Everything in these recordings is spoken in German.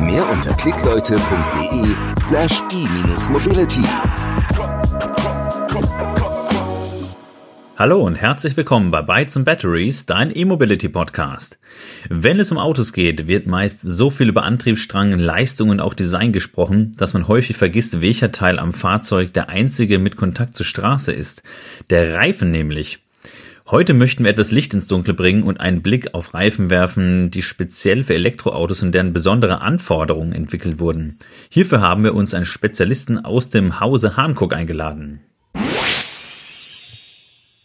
Mehr unter klickleute.de slash e-mobility. Hallo und herzlich willkommen bei Bytes and Batteries, dein E-Mobility Podcast. Wenn es um Autos geht, wird meist so viel über Antriebsstrang, Leistung und auch Design gesprochen, dass man häufig vergisst, welcher Teil am Fahrzeug der einzige mit Kontakt zur Straße ist. Der Reifen nämlich. Heute möchten wir etwas Licht ins Dunkle bringen und einen Blick auf Reifen werfen, die speziell für Elektroautos und deren besondere Anforderungen entwickelt wurden. Hierfür haben wir uns einen Spezialisten aus dem Hause Hankook eingeladen.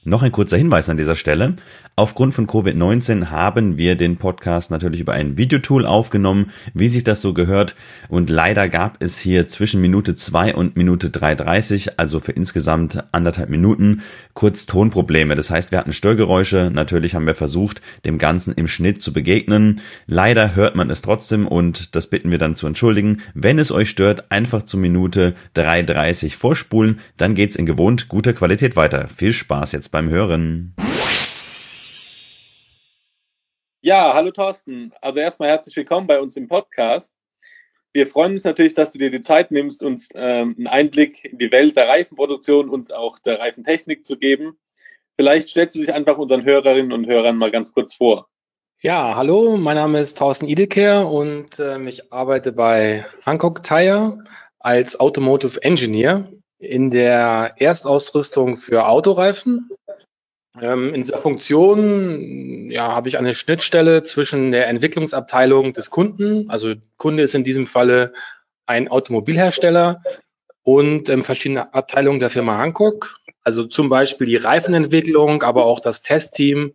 Noch ein kurzer Hinweis an dieser Stelle. Aufgrund von Covid-19 haben wir den Podcast natürlich über ein Videotool aufgenommen, wie sich das so gehört. Und leider gab es hier zwischen Minute 2 und Minute 3.30, also für insgesamt anderthalb Minuten, kurz Tonprobleme. Das heißt, wir hatten Störgeräusche. Natürlich haben wir versucht, dem Ganzen im Schnitt zu begegnen. Leider hört man es trotzdem und das bitten wir dann zu entschuldigen. Wenn es euch stört, einfach zur Minute 3.30 vorspulen, dann geht's in gewohnt guter Qualität weiter. Viel Spaß jetzt beim Hören. Ja, hallo Thorsten. Also erstmal herzlich willkommen bei uns im Podcast. Wir freuen uns natürlich, dass du dir die Zeit nimmst, uns ähm, einen Einblick in die Welt der Reifenproduktion und auch der Reifentechnik zu geben. Vielleicht stellst du dich einfach unseren Hörerinnen und Hörern mal ganz kurz vor. Ja, hallo, mein Name ist Thorsten Ideker und äh, ich arbeite bei Hankook Tire als Automotive Engineer in der Erstausrüstung für Autoreifen ähm, in dieser Funktion ja, habe ich eine Schnittstelle zwischen der Entwicklungsabteilung des Kunden, also Kunde ist in diesem Falle ein Automobilhersteller und ähm, verschiedene Abteilungen der Firma Hankook, also zum Beispiel die Reifenentwicklung, aber auch das Testteam,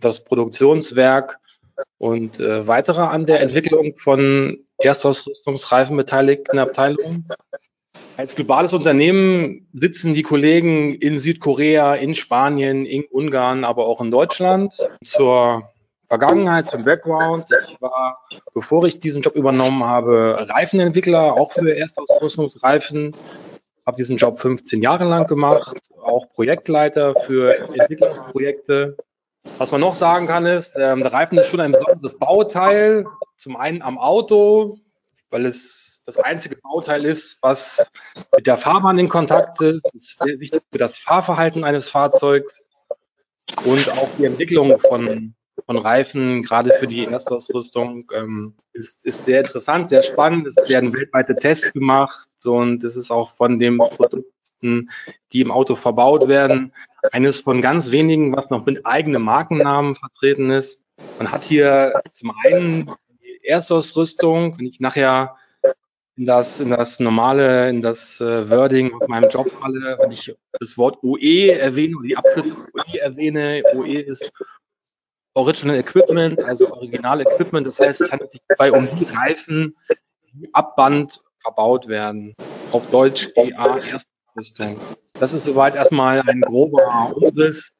das Produktionswerk und äh, weitere an der Entwicklung von Erstausrüstungsreifen beteiligten Abteilungen. Als globales Unternehmen sitzen die Kollegen in Südkorea, in Spanien, in Ungarn, aber auch in Deutschland. Zur Vergangenheit, zum Background. Ich war, bevor ich diesen Job übernommen habe, Reifenentwickler, auch für Erstausrüstungsreifen. Habe diesen Job 15 Jahre lang gemacht, auch Projektleiter für Entwicklungsprojekte. Was man noch sagen kann ist, ähm, der Reifen ist schon ein besonderes Bauteil. Zum einen am Auto, weil es das einzige Bauteil ist, was mit der Fahrbahn in Kontakt ist. Das ist sehr wichtig für das Fahrverhalten eines Fahrzeugs und auch die Entwicklung von, von Reifen, gerade für die Erstausrüstung, ähm, ist, ist sehr interessant, sehr spannend. Es werden weltweite Tests gemacht und es ist auch von den Produkten, die im Auto verbaut werden, eines von ganz wenigen, was noch mit eigenem Markennamen vertreten ist. Man hat hier zum einen Erstausrüstung, wenn ich nachher in das, in das normale, in das äh, Wording aus meinem Job falle, wenn ich das Wort OE erwähne oder die Abkürzung OE erwähne. OE ist Original Equipment, also Original Equipment. Das heißt, es handelt sich dabei um die Reifen, die ab Band verbaut werden. Auf Deutsch EA Erstrüstung. Das ist soweit erstmal ein grober Umriss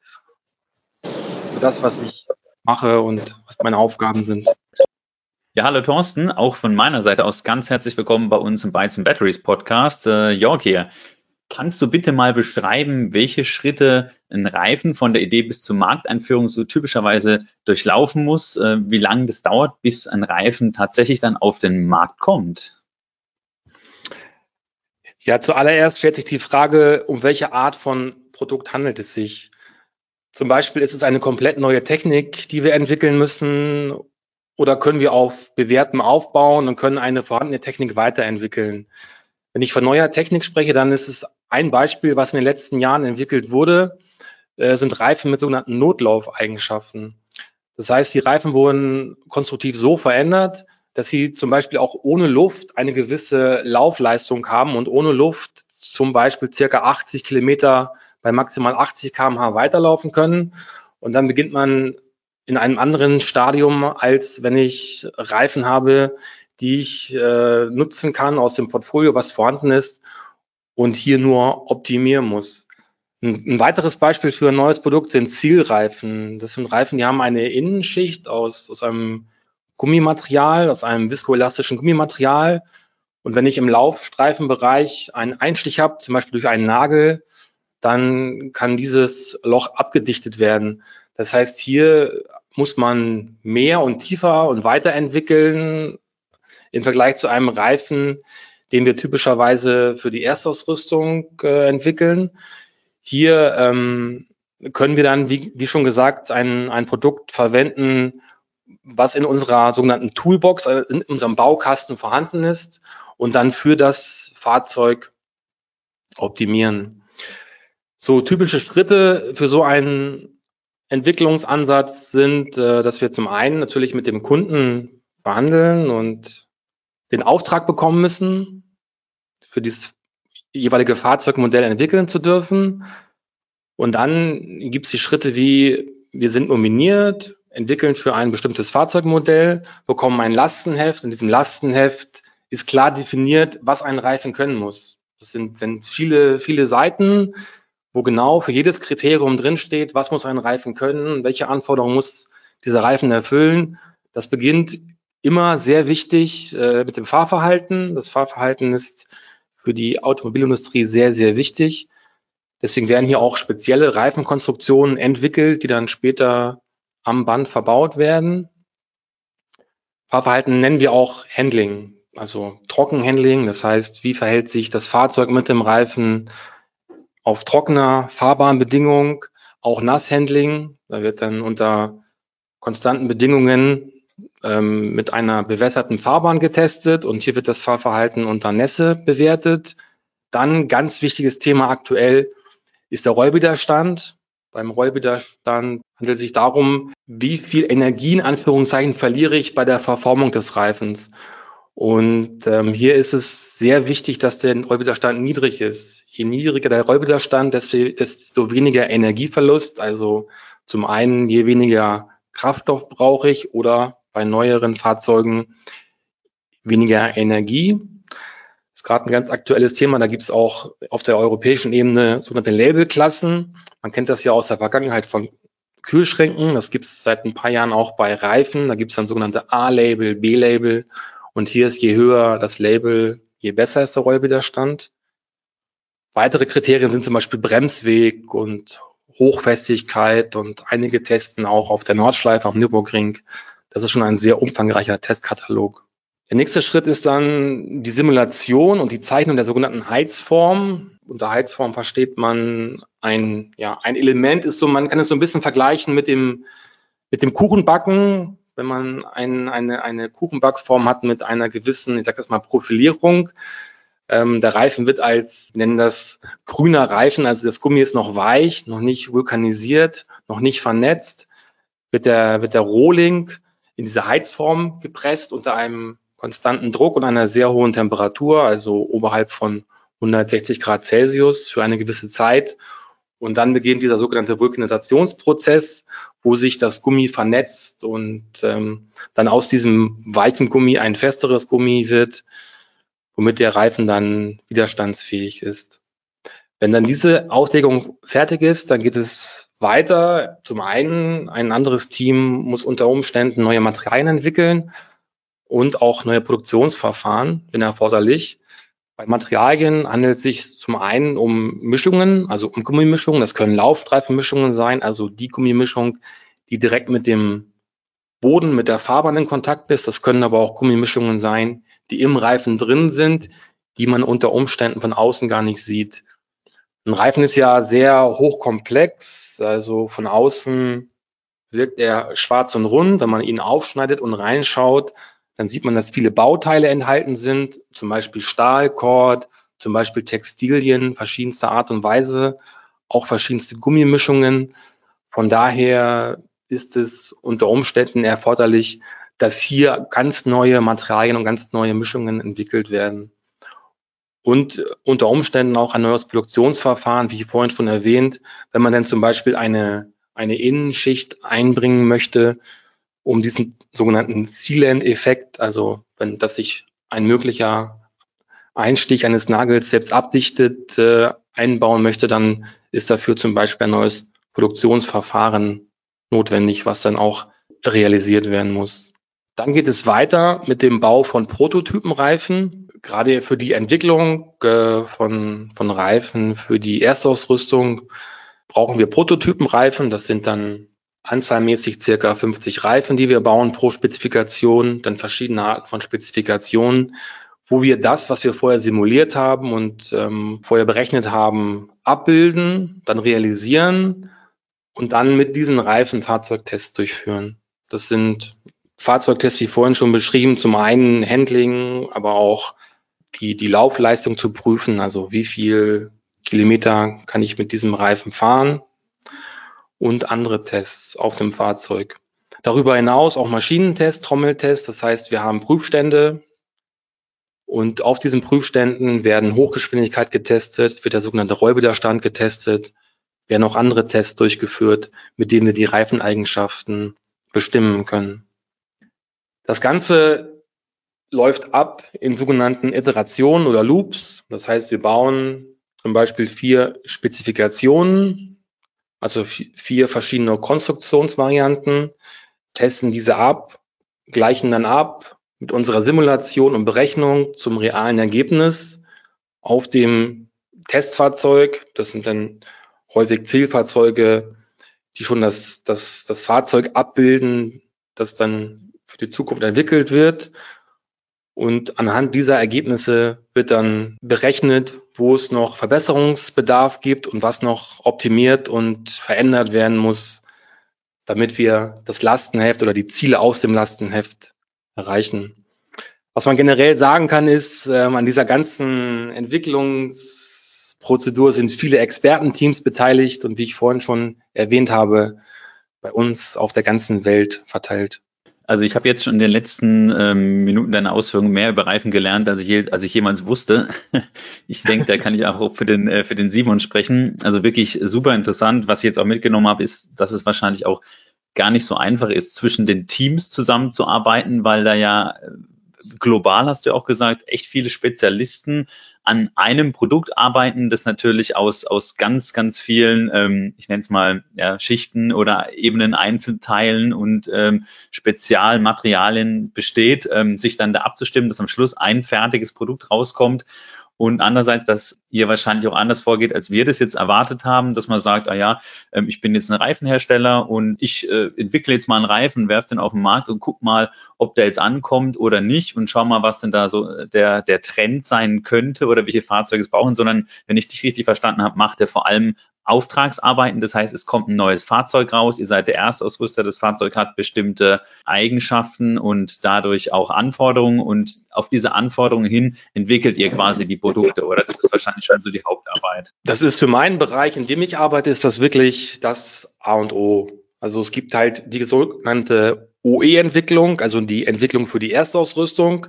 für das, was ich mache und was meine Aufgaben sind. Ja, hallo Thorsten, auch von meiner Seite aus ganz herzlich willkommen bei uns im Bytes and Batteries Podcast. Äh, Jörg hier. Kannst du bitte mal beschreiben, welche Schritte ein Reifen von der Idee bis zur Markteinführung so typischerweise durchlaufen muss, äh, wie lange das dauert, bis ein Reifen tatsächlich dann auf den Markt kommt? Ja, zuallererst stellt sich die Frage, um welche Art von Produkt handelt es sich? Zum Beispiel ist es eine komplett neue Technik, die wir entwickeln müssen oder können wir auf bewährtem aufbauen und können eine vorhandene Technik weiterentwickeln? Wenn ich von neuer Technik spreche, dann ist es ein Beispiel, was in den letzten Jahren entwickelt wurde, äh, sind Reifen mit sogenannten Notlaufeigenschaften. Das heißt, die Reifen wurden konstruktiv so verändert, dass sie zum Beispiel auch ohne Luft eine gewisse Laufleistung haben und ohne Luft zum Beispiel circa 80 Kilometer bei maximal 80 kmh weiterlaufen können. Und dann beginnt man in einem anderen Stadium, als wenn ich Reifen habe, die ich äh, nutzen kann aus dem Portfolio, was vorhanden ist und hier nur optimieren muss. Ein, weiteres Beispiel für ein neues Produkt sind Zielreifen. Das sind Reifen, die haben eine Innenschicht aus, aus einem Gummimaterial, aus einem viskoelastischen Gummimaterial. Und wenn ich im Laufstreifenbereich einen Einstich habe, zum Beispiel durch einen Nagel, dann kann dieses Loch abgedichtet werden. Das heißt, hier muss man mehr und tiefer und weiterentwickeln im Vergleich zu einem Reifen, den wir typischerweise für die Erstausrüstung äh, entwickeln. Hier ähm, können wir dann, wie, wie schon gesagt, ein, ein Produkt verwenden, was in unserer sogenannten Toolbox, also in unserem Baukasten vorhanden ist und dann für das Fahrzeug optimieren. So typische Schritte für so einen Entwicklungsansatz sind, äh, dass wir zum einen natürlich mit dem Kunden verhandeln und den Auftrag bekommen müssen, für dieses jeweilige Fahrzeugmodell entwickeln zu dürfen. Und dann gibt es die Schritte wie, wir sind nominiert, entwickeln für ein bestimmtes Fahrzeugmodell, bekommen ein Lastenheft. In diesem Lastenheft ist klar definiert, was ein Reifen können muss. Das sind, sind viele, viele Seiten, wo genau für jedes Kriterium drinsteht, was muss ein Reifen können, welche Anforderungen muss dieser Reifen erfüllen. Das beginnt immer sehr wichtig äh, mit dem Fahrverhalten. Das Fahrverhalten ist für die Automobilindustrie sehr, sehr wichtig. Deswegen werden hier auch spezielle Reifenkonstruktionen entwickelt, die dann später am Band verbaut werden. Fahrverhalten nennen wir auch Handling, also Trockenhandling. Das heißt, wie verhält sich das Fahrzeug mit dem Reifen auf trockener Fahrbahnbedingung, auch Nasshandling. Da wird dann unter konstanten Bedingungen ähm, mit einer bewässerten Fahrbahn getestet und hier wird das Fahrverhalten unter Nässe bewertet. Dann ganz wichtiges Thema aktuell ist der Rollwiderstand. Beim Rollwiderstand handelt es sich darum, wie viel Energie in Anführungszeichen verliere ich bei der Verformung des Reifens. Und ähm, hier ist es sehr wichtig, dass der Rollwiderstand niedrig ist. Je niedriger der Rollwiderstand, desto weniger Energieverlust. Also zum einen, je weniger Kraftstoff brauche ich oder bei neueren Fahrzeugen weniger Energie. Das ist gerade ein ganz aktuelles Thema. Da gibt es auch auf der europäischen Ebene sogenannte Labelklassen. Man kennt das ja aus der Vergangenheit von Kühlschränken. Das gibt es seit ein paar Jahren auch bei Reifen. Da gibt es dann sogenannte A-Label, B-Label. Und hier ist je höher das Label, je besser ist der Rollwiderstand. Weitere Kriterien sind zum Beispiel Bremsweg und Hochfestigkeit und einige testen auch auf der Nordschleife am Nürburgring das ist schon ein sehr umfangreicher Testkatalog. Der nächste Schritt ist dann die Simulation und die Zeichnung der sogenannten Heizform. Unter Heizform versteht man ein, ja, ein Element ist so, man kann es so ein bisschen vergleichen mit dem, mit dem Kuchenbacken. Wenn man ein, eine, eine Kuchenbackform hat mit einer gewissen, ich sag das mal, Profilierung, ähm, der Reifen wird als, nennen das grüner Reifen, also das Gummi ist noch weich, noch nicht vulkanisiert, noch nicht vernetzt, wird der, wird der Rohling in diese Heizform gepresst unter einem konstanten Druck und einer sehr hohen Temperatur, also oberhalb von 160 Grad Celsius für eine gewisse Zeit. Und dann beginnt dieser sogenannte Vulkanisationsprozess, wo sich das Gummi vernetzt und ähm, dann aus diesem weichen Gummi ein festeres Gummi wird, womit der Reifen dann widerstandsfähig ist. Wenn dann diese Auslegung fertig ist, dann geht es weiter. Zum einen, ein anderes Team muss unter Umständen neue Materialien entwickeln und auch neue Produktionsverfahren, wenn erforderlich. Bei Materialien handelt es sich zum einen um Mischungen, also um Gummimischungen. Das können Laufstreifenmischungen sein, also die Gummimischung, die direkt mit dem Boden, mit der Fahrbahn in Kontakt ist. Das können aber auch Gummimischungen sein, die im Reifen drin sind, die man unter Umständen von außen gar nicht sieht. Ein Reifen ist ja sehr hochkomplex, also von außen wirkt er schwarz und rund. Wenn man ihn aufschneidet und reinschaut, dann sieht man, dass viele Bauteile enthalten sind, zum Beispiel Stahlkord, zum Beispiel Textilien verschiedenster Art und Weise, auch verschiedenste Gummimischungen. Von daher ist es unter Umständen erforderlich, dass hier ganz neue Materialien und ganz neue Mischungen entwickelt werden und unter Umständen auch ein neues Produktionsverfahren, wie vorhin schon erwähnt, wenn man denn zum Beispiel eine eine Innenschicht einbringen möchte, um diesen sogenannten Sealant-Effekt, also wenn das sich ein möglicher Einstich eines Nagels selbst abdichtet, äh, einbauen möchte, dann ist dafür zum Beispiel ein neues Produktionsverfahren notwendig, was dann auch realisiert werden muss. Dann geht es weiter mit dem Bau von Prototypenreifen. Gerade für die Entwicklung äh, von, von Reifen, für die Erstausrüstung brauchen wir Prototypenreifen. Das sind dann anzahlmäßig circa 50 Reifen, die wir bauen pro Spezifikation, dann verschiedene Arten von Spezifikationen, wo wir das, was wir vorher simuliert haben und ähm, vorher berechnet haben, abbilden, dann realisieren und dann mit diesen Reifen Fahrzeugtests durchführen. Das sind Fahrzeugtests, wie vorhin schon beschrieben, zum einen Handling, aber auch die, die Laufleistung zu prüfen, also wie viel Kilometer kann ich mit diesem Reifen fahren und andere Tests auf dem Fahrzeug. Darüber hinaus auch Maschinentests, Trommeltests, das heißt, wir haben Prüfstände und auf diesen Prüfständen werden Hochgeschwindigkeit getestet, wird der sogenannte Rollwiderstand getestet, werden auch andere Tests durchgeführt, mit denen wir die Reifeneigenschaften bestimmen können. Das Ganze läuft ab in sogenannten Iterationen oder Loops. Das heißt, wir bauen zum Beispiel vier Spezifikationen, also vier verschiedene Konstruktionsvarianten, testen diese ab, gleichen dann ab mit unserer Simulation und Berechnung zum realen Ergebnis auf dem Testfahrzeug. Das sind dann häufig Zielfahrzeuge, die schon das, das, das Fahrzeug abbilden, das dann für die Zukunft entwickelt wird. Und anhand dieser Ergebnisse wird dann berechnet, wo es noch Verbesserungsbedarf gibt und was noch optimiert und verändert werden muss, damit wir das Lastenheft oder die Ziele aus dem Lastenheft erreichen. Was man generell sagen kann, ist, ähm, an dieser ganzen Entwicklungs Prozedur sind viele Expertenteams beteiligt und wie ich vorhin schon erwähnt habe, bei uns auf der ganzen Welt verteilt. Also ich habe jetzt schon in den letzten ähm, Minuten deiner Ausführungen mehr über Reifen gelernt, als ich, je, als ich jemals wusste. ich denke, da kann ich auch für den, äh, für den Simon sprechen. Also wirklich super interessant. Was ich jetzt auch mitgenommen habe, ist, dass es wahrscheinlich auch gar nicht so einfach ist, zwischen den Teams zusammenzuarbeiten, weil da ja äh, global, hast du ja auch gesagt, echt viele Spezialisten an einem Produkt arbeiten, das natürlich aus, aus ganz, ganz vielen, ähm, ich nenne es mal, ja, Schichten oder Ebenen, Einzelteilen und ähm, Spezialmaterialien besteht, ähm, sich dann da abzustimmen, dass am Schluss ein fertiges Produkt rauskommt und andererseits, dass ihr wahrscheinlich auch anders vorgeht, als wir das jetzt erwartet haben, dass man sagt, ah ja, ähm, ich bin jetzt ein Reifenhersteller und ich äh, entwickle jetzt mal einen Reifen, werfe den auf den Markt und guck mal, ob der jetzt ankommt oder nicht und schau mal, was denn da so äh, der, der Trend sein könnte oder welche Fahrzeuge es brauchen, sondern wenn ich dich richtig verstanden habe, macht er vor allem Auftragsarbeiten. Das heißt, es kommt ein neues Fahrzeug raus. Ihr seid der Erstausrüster. Das Fahrzeug hat bestimmte Eigenschaften und dadurch auch Anforderungen. Und auf diese Anforderungen hin entwickelt ihr quasi die Produkte. Oder das ist wahrscheinlich schon so die Hauptarbeit. Das ist für meinen Bereich, in dem ich arbeite, ist das wirklich das A und O. Also es gibt halt die sogenannte OE-Entwicklung, also die Entwicklung für die Erstausrüstung.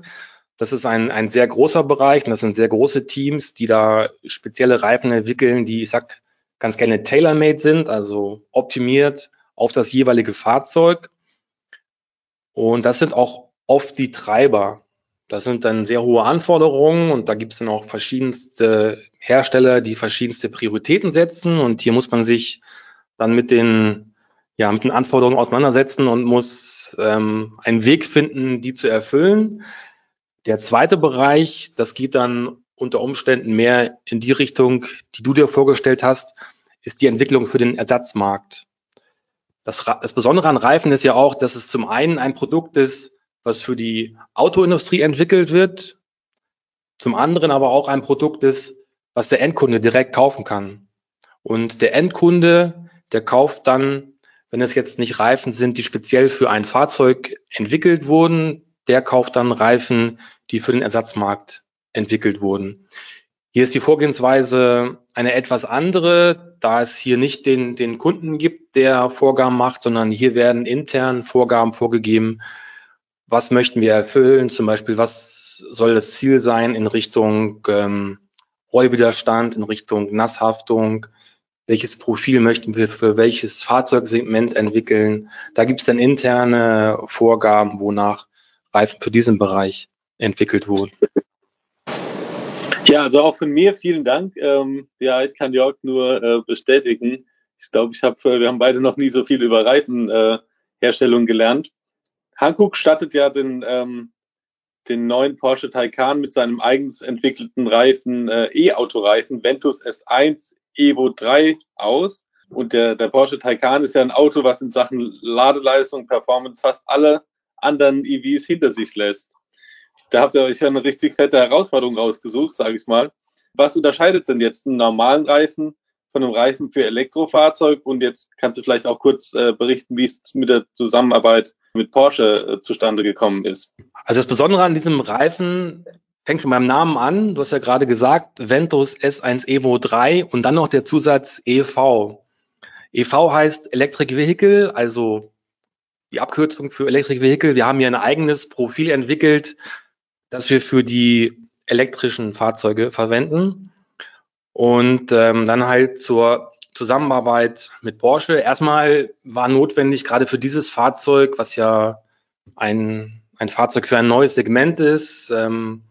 Das ist ein, ein sehr großer Bereich und das sind sehr große Teams, die da spezielle Reifen entwickeln, die, ich sag, ganz gerne tailor-made sind, also optimiert auf das jeweilige Fahrzeug. Und das sind auch oft die Treiber. Das sind dann sehr hohe Anforderungen und da gibt es dann auch verschiedenste Hersteller, die verschiedenste Prioritäten setzen. Und hier muss man sich dann mit den, ja, mit den Anforderungen auseinandersetzen und muss ähm, einen Weg finden, die zu erfüllen. Der zweite Bereich, das geht dann unter Umständen mehr in die Richtung, die du dir vorgestellt hast, ist die Entwicklung für den Ersatzmarkt. Das, das Besondere an Reifen ist ja auch, dass es zum einen ein Produkt ist, was für die Autoindustrie entwickelt wird, zum anderen aber auch ein Produkt ist, was der Endkunde direkt kaufen kann. Und der Endkunde, der kauft dann, wenn es jetzt nicht Reifen sind, die speziell für ein Fahrzeug entwickelt wurden, der kauft dann Reifen, die für den Ersatzmarkt entwickelt wurden. Hier ist die Vorgehensweise eine etwas andere, da es hier nicht den, den Kunden gibt, der Vorgaben macht, sondern hier werden intern Vorgaben vorgegeben. Was möchten wir erfüllen? Zum Beispiel, was soll das Ziel sein in Richtung ähm, Rollwiderstand, in Richtung Nasshaftung, welches Profil möchten wir für welches Fahrzeugsegment entwickeln. Da gibt es dann interne Vorgaben, wonach Reifen für diesen Bereich entwickelt wurden. Ja, also auch von mir vielen Dank. Ähm, ja, ich kann Jörg nur äh, bestätigen. Ich glaube, ich habe, wir haben beide noch nie so viel über Reifenherstellung äh, gelernt. Hankook stattet ja den, ähm, den neuen Porsche Taycan mit seinem eigens entwickelten Reifen, äh, E-Autoreifen Ventus S1 Evo 3 aus. Und der, der Porsche Taycan ist ja ein Auto, was in Sachen Ladeleistung, Performance fast alle anderen EVs hinter sich lässt. Da habt ihr euch ja eine richtig fette Herausforderung rausgesucht, sage ich mal. Was unterscheidet denn jetzt einen normalen Reifen von einem Reifen für Elektrofahrzeug? Und jetzt kannst du vielleicht auch kurz äh, berichten, wie es mit der Zusammenarbeit mit Porsche äh, zustande gekommen ist. Also das Besondere an diesem Reifen fängt schon beim Namen an. Du hast ja gerade gesagt, Ventus S1 Evo 3 und dann noch der Zusatz EV. EV heißt Electric Vehicle, also die Abkürzung für Electric Vehicle. Wir haben hier ein eigenes Profil entwickelt, das wir für die elektrischen Fahrzeuge verwenden. Und ähm, dann halt zur Zusammenarbeit mit Porsche. Erstmal war notwendig, gerade für dieses Fahrzeug, was ja ein, ein Fahrzeug für ein neues Segment ist, ähm,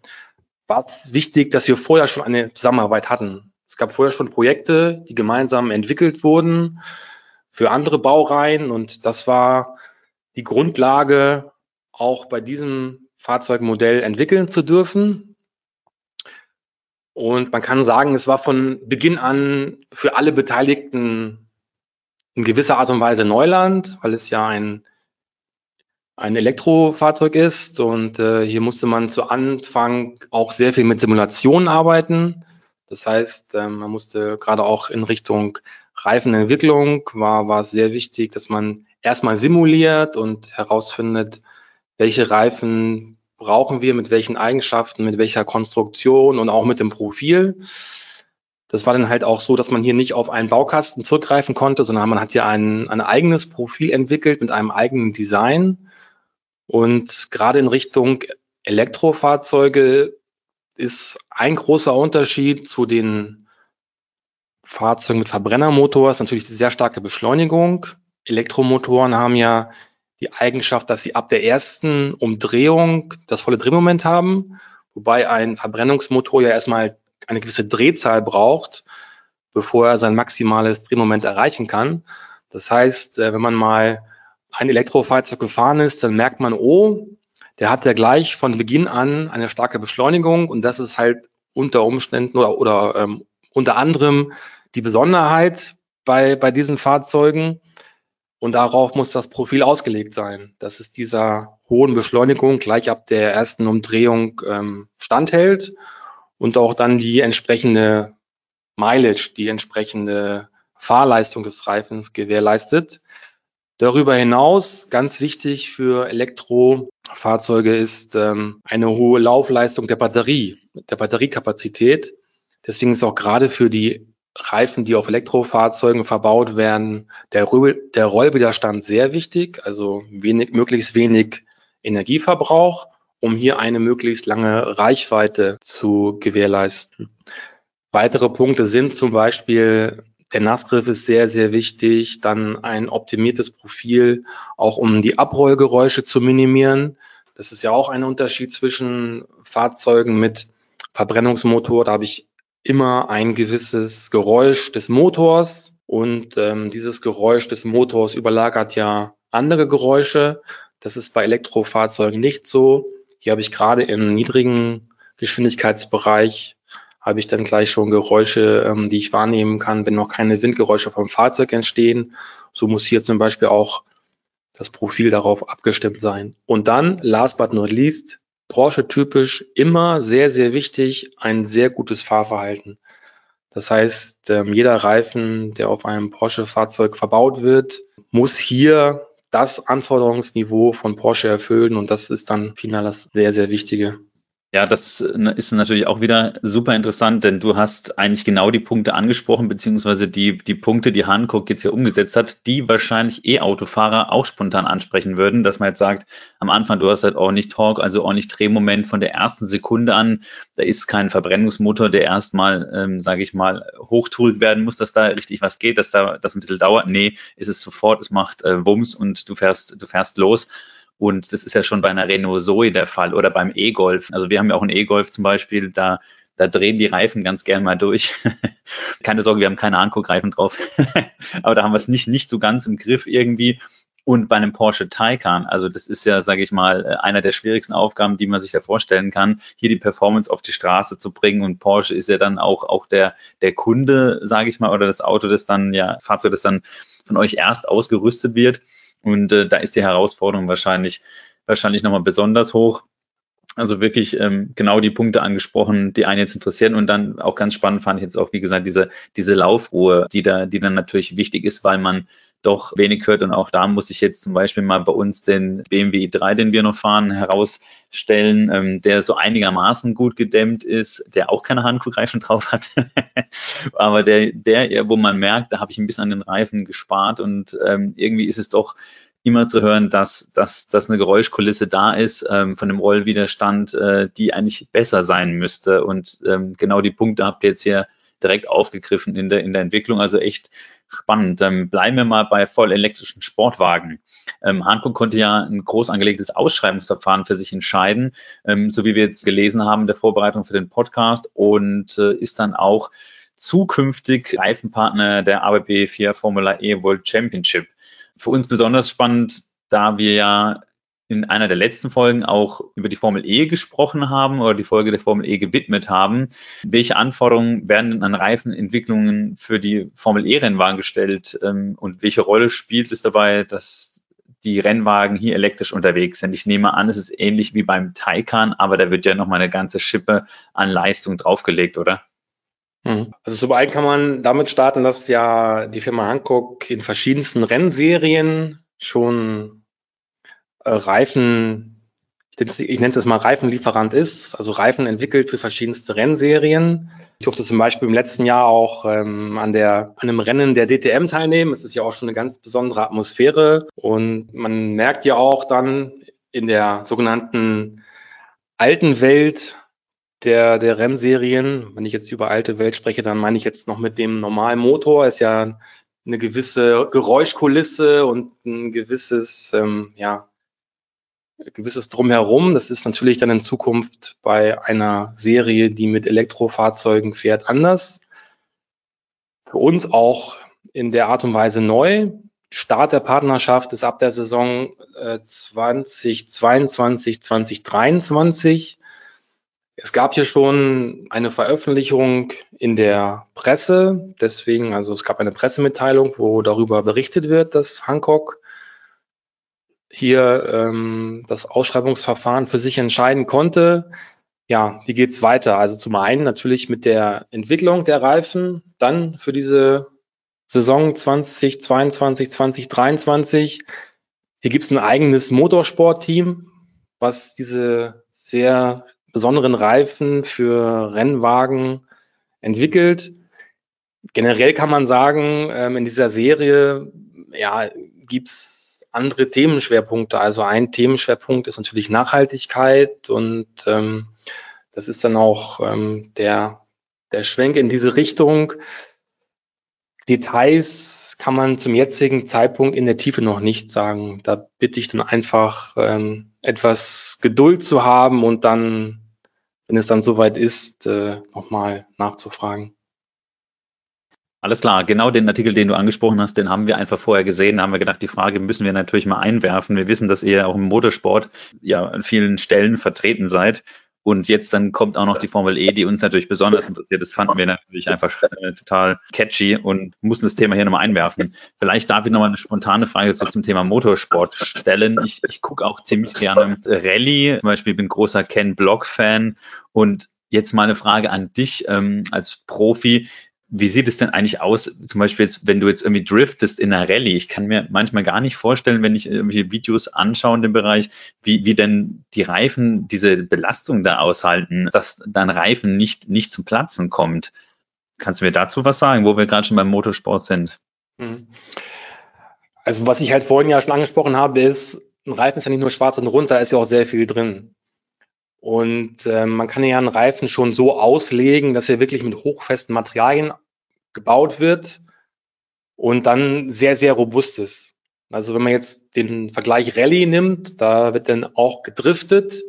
war es wichtig, dass wir vorher schon eine Zusammenarbeit hatten. Es gab vorher schon Projekte, die gemeinsam entwickelt wurden für andere Baureihen und das war die Grundlage, auch bei diesem Fahrzeugmodell entwickeln zu dürfen. Und man kann sagen, es war von Beginn an für alle Beteiligten in gewisser Art und Weise Neuland, weil es ja ein, ein Elektrofahrzeug ist. Und äh, hier musste man zu Anfang auch sehr viel mit Simulationen arbeiten. Das heißt, äh, man musste gerade auch in Richtung Reifenentwicklung war, war es sehr wichtig, dass man erstmal simuliert und herausfindet, welche Reifen brauchen wir, mit welchen Eigenschaften, mit welcher Konstruktion und auch mit dem Profil. Das war dann halt auch so, dass man hier nicht auf einen Baukasten zurückgreifen konnte, sondern man hat hier ein, ein eigenes Profil entwickelt mit einem eigenen Design. Und gerade in Richtung Elektrofahrzeuge ist ein großer Unterschied zu den Fahrzeugen mit Verbrennermotor, ist natürlich die sehr starke Beschleunigung. Elektromotoren haben ja die Eigenschaft, dass sie ab der ersten Umdrehung das volle Drehmoment haben, wobei ein Verbrennungsmotor ja erstmal eine gewisse Drehzahl braucht, bevor er sein maximales Drehmoment erreichen kann. Das heißt, äh, wenn man mal ein Elektrofahrzeug gefahren ist, dann merkt man, oh, der hat ja gleich von Beginn an eine starke Beschleunigung und das ist halt unter Umständen oder, oder ähm, unter anderem die Besonderheit bei, bei diesen Fahrzeugen. Und darauf muss das Profil ausgelegt sein, dass es dieser hohen Beschleunigung gleich ab der ersten Umdrehung ähm, standhält und auch dann die entsprechende Mileage, die entsprechende Fahrleistung des Reifens gewährleistet. Darüber hinaus, ganz wichtig für Elektrofahrzeuge ist ähm, eine hohe Laufleistung der Batterie, der Batteriekapazität. Deswegen ist auch gerade für die Reifen, die auf Elektrofahrzeugen verbaut werden, der, der Rollwiderstand sehr wichtig, also wenig, möglichst wenig Energieverbrauch, um hier eine möglichst lange Reichweite zu gewährleisten. Weitere Punkte sind zum Beispiel, der Nassgriff ist sehr, sehr wichtig, dann ein optimiertes Profil, auch um die Abrollgeräusche zu minimieren. Das ist ja auch ein Unterschied zwischen Fahrzeugen mit Verbrennungsmotor. Da habe ich immer ein gewisses Geräusch des Motors und ähm, dieses Geräusch des Motors überlagert ja andere Geräusche. Das ist bei Elektrofahrzeugen nicht so. Hier habe ich gerade im niedrigen Geschwindigkeitsbereich habe ich dann gleich schon Geräusche, ähm, die ich wahrnehmen kann, wenn noch keine Windgeräusche vom Fahrzeug entstehen. So muss hier zum Beispiel auch das Profil darauf abgestimmt sein. Und dann, last but not least, Porsche-typisch immer sehr, sehr wichtig, ein sehr gutes Fahrverhalten. Das heißt, ähm, jeder Reifen, der auf einem Porsche-Fahrzeug verbaut wird, muss hier das Anforderungsniveau von Porsche erfüllen und das ist dann final das sehr, sehr Wichtige. Ja, das ne, ist natürlich auch wieder super interessant, denn du hast eigentlich genau die Punkte angesprochen, beziehungsweise die, die Punkte, die Hankook jetzt hier umgesetzt hat, die wahrscheinlich E-Autofahrer auch spontan ansprechen würden, dass man jetzt sagt, am Anfang, du hast halt ordentlich Torque, also ordentlich Drehmoment von der ersten Sekunde an, da ist kein Verbrennungsmotor, der erstmal, ähm, sage ich mal, hochtourig werden muss, dass da richtig was geht, dass da das ein bisschen dauert. Nee, ist es sofort, es macht äh, Wumms und du fährst, du fährst los. Und das ist ja schon bei einer Renault Zoe der Fall oder beim E-Golf. Also wir haben ja auch einen E-Golf zum Beispiel, da, da drehen die Reifen ganz gern mal durch. keine Sorge, wir haben keine Anguckreifen drauf. Aber da haben wir es nicht, nicht so ganz im Griff irgendwie. Und bei einem Porsche Taycan, also das ist ja, sage ich mal, äh, einer der schwierigsten Aufgaben, die man sich da vorstellen kann, hier die Performance auf die Straße zu bringen. Und Porsche ist ja dann auch, auch der, der Kunde, sage ich mal, oder das Auto, das dann, ja, Fahrzeug, das dann von euch erst ausgerüstet wird. Und äh, da ist die Herausforderung wahrscheinlich, wahrscheinlich nochmal besonders hoch. Also wirklich ähm, genau die Punkte angesprochen, die einen jetzt interessieren. Und dann auch ganz spannend fand ich jetzt auch, wie gesagt, diese, diese Laufruhe, die da, die dann natürlich wichtig ist, weil man doch wenig hört. Und auch da muss ich jetzt zum Beispiel mal bei uns den BMW i3, den wir noch fahren, herausstellen, ähm, der so einigermaßen gut gedämmt ist, der auch keine Handkuhreifen drauf hat. Aber der, der, wo man merkt, da habe ich ein bisschen an den Reifen gespart und ähm, irgendwie ist es doch immer zu hören, dass, dass, dass eine Geräuschkulisse da ist ähm, von dem Rollwiderstand, äh, die eigentlich besser sein müsste. Und ähm, genau die Punkte habt ihr jetzt hier direkt aufgegriffen in der, in der Entwicklung. Also echt spannend. Ähm, bleiben wir mal bei voll elektrischen Sportwagen. Ähm, Hankook konnte ja ein groß angelegtes Ausschreibungsverfahren für sich entscheiden, ähm, so wie wir jetzt gelesen haben, der Vorbereitung für den Podcast und äh, ist dann auch zukünftig Reifenpartner der ABB 4 Formula E World Championship. Für uns besonders spannend, da wir ja in einer der letzten Folgen auch über die Formel E gesprochen haben oder die Folge der Formel E gewidmet haben. Welche Anforderungen werden denn an Reifenentwicklungen für die Formel E-Rennwagen gestellt ähm, und welche Rolle spielt es dabei, dass die Rennwagen hier elektrisch unterwegs sind? Ich nehme an, es ist ähnlich wie beim Taycan, aber da wird ja nochmal eine ganze Schippe an Leistung draufgelegt, oder? Mhm. Also zum einen kann man damit starten, dass ja die Firma Hankook in verschiedensten Rennserien schon Reifen, ich, ich nenne es jetzt mal Reifenlieferant ist, also Reifen entwickelt für verschiedenste Rennserien. Ich durfte zum Beispiel im letzten Jahr auch ähm, an, der, an einem Rennen der DTM teilnehmen. Es ist ja auch schon eine ganz besondere Atmosphäre und man merkt ja auch dann in der sogenannten alten Welt, der, der Rennserien. Wenn ich jetzt über alte Welt spreche, dann meine ich jetzt noch mit dem normalen Motor. Ist ja eine gewisse Geräuschkulisse und ein gewisses, ähm, ja, gewisses Drumherum. Das ist natürlich dann in Zukunft bei einer Serie, die mit Elektrofahrzeugen fährt, anders. Für uns auch in der Art und Weise neu. Start der Partnerschaft ist ab der Saison äh, 2022, 2023. Es gab hier schon eine Veröffentlichung in der Presse, deswegen, also es gab eine Pressemitteilung, wo darüber berichtet wird, dass Hancock hier ähm, das Ausschreibungsverfahren für sich entscheiden konnte. Ja, wie geht's weiter? Also zum einen natürlich mit der Entwicklung der Reifen, dann für diese Saison 2022, 2023. Hier gibt's ein eigenes Motorsportteam, was diese sehr besonderen Reifen für Rennwagen entwickelt. Generell kann man sagen, ähm, in dieser Serie ja, gibt's andere Themenschwerpunkte. Also ein Themenschwerpunkt ist natürlich Nachhaltigkeit und ähm, das ist dann auch ähm, der, der Schwenk in diese Richtung. Details kann man zum jetzigen Zeitpunkt in der Tiefe noch nicht sagen. Da bitte ich dann einfach ähm, etwas Geduld zu haben und dann wenn es dann soweit ist, äh, nochmal nachzufragen. Alles klar, genau den Artikel, den du angesprochen hast, den haben wir einfach vorher gesehen. Da haben wir gedacht, die Frage müssen wir natürlich mal einwerfen. Wir wissen, dass ihr auch im Motorsport ja an vielen Stellen vertreten seid. Und jetzt dann kommt auch noch die Formel E, die uns natürlich besonders interessiert. Das fanden wir natürlich einfach äh, total catchy und mussten das Thema hier nochmal einwerfen. Vielleicht darf ich nochmal eine spontane Frage so zum Thema Motorsport stellen. Ich, ich gucke auch ziemlich gerne Rallye. Zum Beispiel bin großer Ken Block Fan und jetzt mal eine Frage an dich ähm, als Profi wie sieht es denn eigentlich aus, zum Beispiel jetzt, wenn du jetzt irgendwie driftest in einer Rallye? Ich kann mir manchmal gar nicht vorstellen, wenn ich irgendwelche Videos anschaue in dem Bereich, wie, wie denn die Reifen diese Belastung da aushalten, dass dein Reifen nicht, nicht zum Platzen kommt. Kannst du mir dazu was sagen, wo wir gerade schon beim Motorsport sind? Mhm. Also was ich halt vorhin ja schon angesprochen habe, ist, ein Reifen ist ja nicht nur schwarz und rund, da ist ja auch sehr viel drin. Und äh, man kann ja einen Reifen schon so auslegen, dass er wirklich mit hochfesten Materialien gebaut wird und dann sehr, sehr robust ist. Also wenn man jetzt den Vergleich Rallye nimmt, da wird dann auch gedriftet.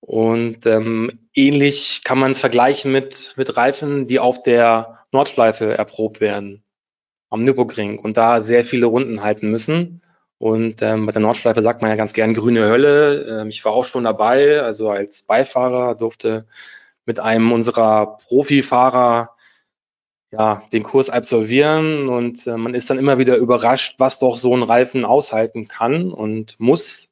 Und ähm, ähnlich kann man es vergleichen mit, mit Reifen, die auf der Nordschleife erprobt werden, am Nürburgring und da sehr viele Runden halten müssen. Und ähm, bei der Nordschleife sagt man ja ganz gern grüne Hölle. Ähm, ich war auch schon dabei, also als Beifahrer durfte mit einem unserer Profifahrer ja, den Kurs absolvieren und äh, man ist dann immer wieder überrascht, was doch so ein Reifen aushalten kann und muss.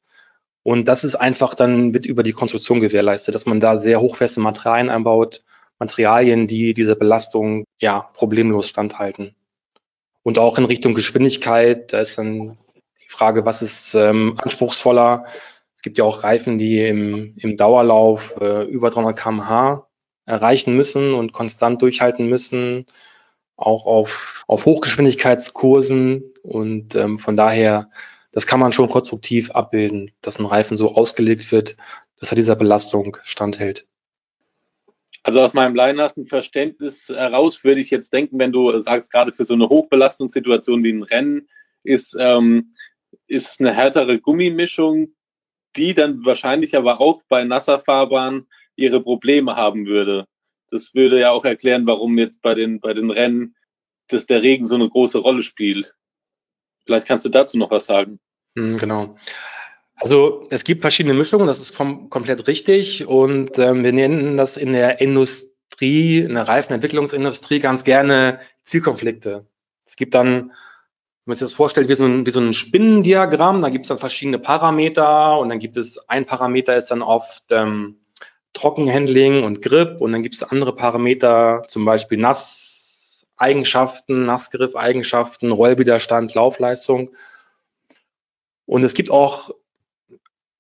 Und das ist einfach dann wird über die Konstruktion gewährleistet, dass man da sehr hochfeste Materialien einbaut, Materialien, die dieser Belastung ja problemlos standhalten. Und auch in Richtung Geschwindigkeit, da ist dann die Frage, was ist ähm, anspruchsvoller? Es gibt ja auch Reifen, die im, im Dauerlauf äh, über 300 km/h erreichen müssen und konstant durchhalten müssen, auch auf, auf Hochgeschwindigkeitskursen. Und ähm, von daher, das kann man schon konstruktiv abbilden, dass ein Reifen so ausgelegt wird, dass er dieser Belastung standhält. Also aus meinem laienhaften Verständnis heraus würde ich jetzt denken, wenn du sagst, gerade für so eine Hochbelastungssituation wie ein Rennen ist ähm, ist eine härtere Gummimischung, die dann wahrscheinlich aber auch bei nasser Fahrbahn ihre Probleme haben würde. Das würde ja auch erklären, warum jetzt bei den, bei den Rennen dass der Regen so eine große Rolle spielt. Vielleicht kannst du dazu noch was sagen. Hm, genau. Also es gibt verschiedene Mischungen, das ist vom, komplett richtig. Und ähm, wir nennen das in der Industrie, in der Reifenentwicklungsindustrie ganz gerne Zielkonflikte. Es gibt dann wenn man sich das vorstellt, wie so ein, wie so ein Spinnendiagramm, da gibt es dann verschiedene Parameter und dann gibt es ein Parameter ist dann oft ähm, Trockenhandling und Grip und dann gibt es andere Parameter, zum Beispiel Nasseigenschaften, Nassgriffeigenschaften, Rollwiderstand, Laufleistung. Und es gibt auch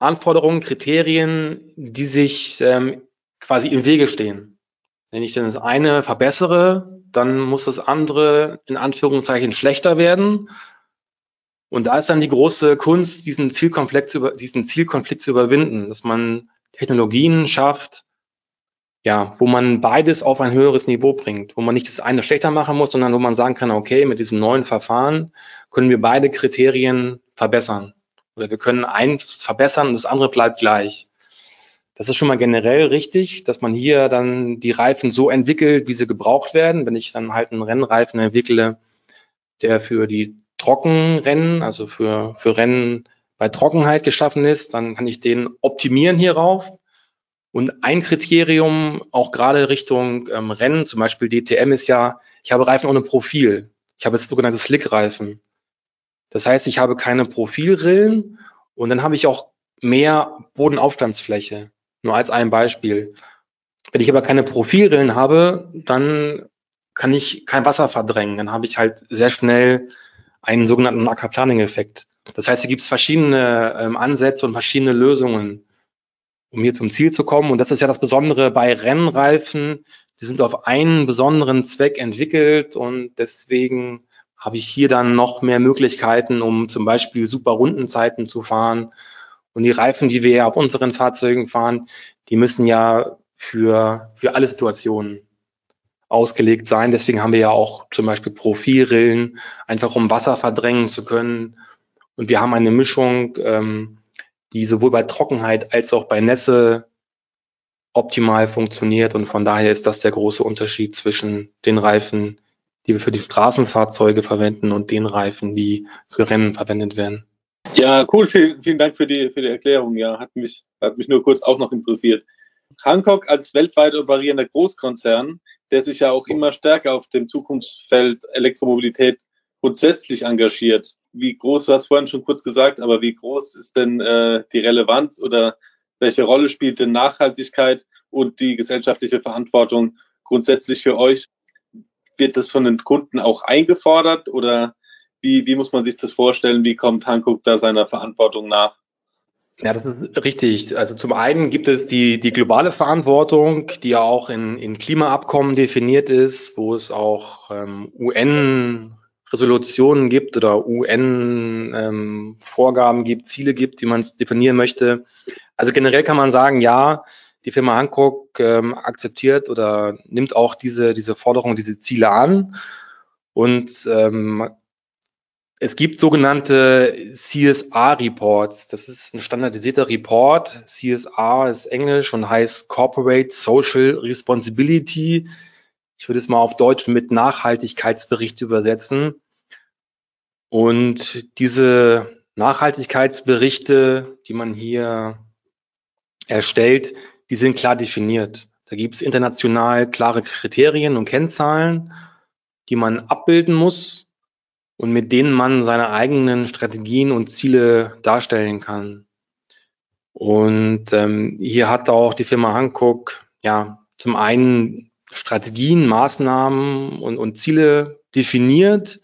Anforderungen, Kriterien, die sich ähm, quasi im Wege stehen. Wenn ich denn das eine verbessere, dann muss das andere in Anführungszeichen schlechter werden. Und da ist dann die große Kunst, diesen Zielkonflikt zu, über, diesen Zielkonflikt zu überwinden, dass man Technologien schafft, ja, wo man beides auf ein höheres Niveau bringt, wo man nicht das eine schlechter machen muss, sondern wo man sagen kann, okay, mit diesem neuen Verfahren können wir beide Kriterien verbessern. Oder wir können eins verbessern und das andere bleibt gleich. Das ist schon mal generell richtig, dass man hier dann die Reifen so entwickelt, wie sie gebraucht werden. Wenn ich dann halt einen Rennreifen entwickle, der für die Trockenrennen, also für, für Rennen bei Trockenheit geschaffen ist, dann kann ich den optimieren hierauf. Und ein Kriterium, auch gerade Richtung ähm, Rennen, zum Beispiel DTM, ist ja, ich habe Reifen ohne Profil. Ich habe jetzt sogenannte Slick-Reifen. Das heißt, ich habe keine Profilrillen und dann habe ich auch mehr Bodenaufstandsfläche. Nur als ein Beispiel. Wenn ich aber keine Profilrillen habe, dann kann ich kein Wasser verdrängen. Dann habe ich halt sehr schnell einen sogenannten Aquaplaning-Effekt. Das heißt, hier gibt es verschiedene ähm, Ansätze und verschiedene Lösungen, um hier zum Ziel zu kommen. Und das ist ja das Besondere bei Rennreifen. Die sind auf einen besonderen Zweck entwickelt und deswegen habe ich hier dann noch mehr Möglichkeiten, um zum Beispiel super Rundenzeiten zu fahren und die Reifen, die wir ja auf unseren Fahrzeugen fahren, die müssen ja für, für alle Situationen ausgelegt sein. Deswegen haben wir ja auch zum Beispiel Profilrillen, einfach um Wasser verdrängen zu können. Und wir haben eine Mischung, ähm, die sowohl bei Trockenheit als auch bei Nässe optimal funktioniert. Und von daher ist das der große Unterschied zwischen den Reifen, die wir für die Straßenfahrzeuge verwenden und den Reifen, die für Rennen verwendet werden. Ja, cool. Vielen, vielen Dank für die, für die Erklärung. Ja, hat mich, hat mich nur kurz auch noch interessiert. Hancock als weltweit operierender Großkonzern, der sich ja auch immer stärker auf dem Zukunftsfeld Elektromobilität grundsätzlich engagiert. Wie groß, du hast vorhin schon kurz gesagt, aber wie groß ist denn äh, die Relevanz oder welche Rolle spielt denn Nachhaltigkeit und die gesellschaftliche Verantwortung grundsätzlich für euch? wird das von den Kunden auch eingefordert oder wie, wie muss man sich das vorstellen? Wie kommt Hankook da seiner Verantwortung nach? Ja, das ist richtig. Also zum einen gibt es die, die globale Verantwortung, die ja auch in, in Klimaabkommen definiert ist, wo es auch ähm, UN-Resolutionen gibt oder UN-Vorgaben ähm, gibt, Ziele gibt, die man definieren möchte. Also generell kann man sagen, ja, die Firma Hankook ähm, akzeptiert oder nimmt auch diese, diese Forderungen, diese Ziele an. Und ähm, es gibt sogenannte CSR-Reports. Das ist ein standardisierter Report. CSR ist Englisch und heißt Corporate Social Responsibility. Ich würde es mal auf Deutsch mit Nachhaltigkeitsbericht übersetzen. Und diese Nachhaltigkeitsberichte, die man hier erstellt, die sind klar definiert. Da gibt es international klare Kriterien und Kennzahlen, die man abbilden muss und mit denen man seine eigenen Strategien und Ziele darstellen kann. Und ähm, hier hat auch die Firma Hankook ja zum einen Strategien, Maßnahmen und, und Ziele definiert,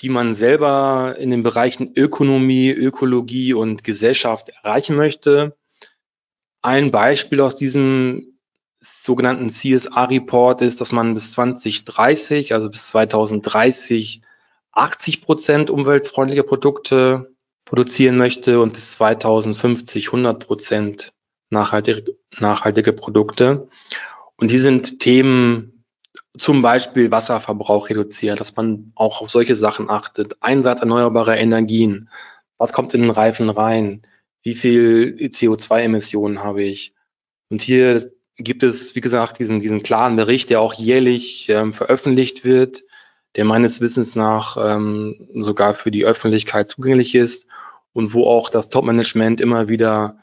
die man selber in den Bereichen Ökonomie, Ökologie und Gesellschaft erreichen möchte. Ein Beispiel aus diesem sogenannten CSR-Report ist, dass man bis 2030, also bis 2030 80 Prozent umweltfreundliche Produkte produzieren möchte und bis 2050 100 Prozent nachhaltige, nachhaltige Produkte. Und die sind Themen, zum Beispiel Wasserverbrauch reduzieren, dass man auch auf solche Sachen achtet. Einsatz erneuerbarer Energien. Was kommt in den Reifen rein? Wie viel CO2-Emissionen habe ich? Und hier gibt es, wie gesagt, diesen, diesen klaren Bericht, der auch jährlich ähm, veröffentlicht wird, der meines Wissens nach ähm, sogar für die Öffentlichkeit zugänglich ist und wo auch das Top-Management immer wieder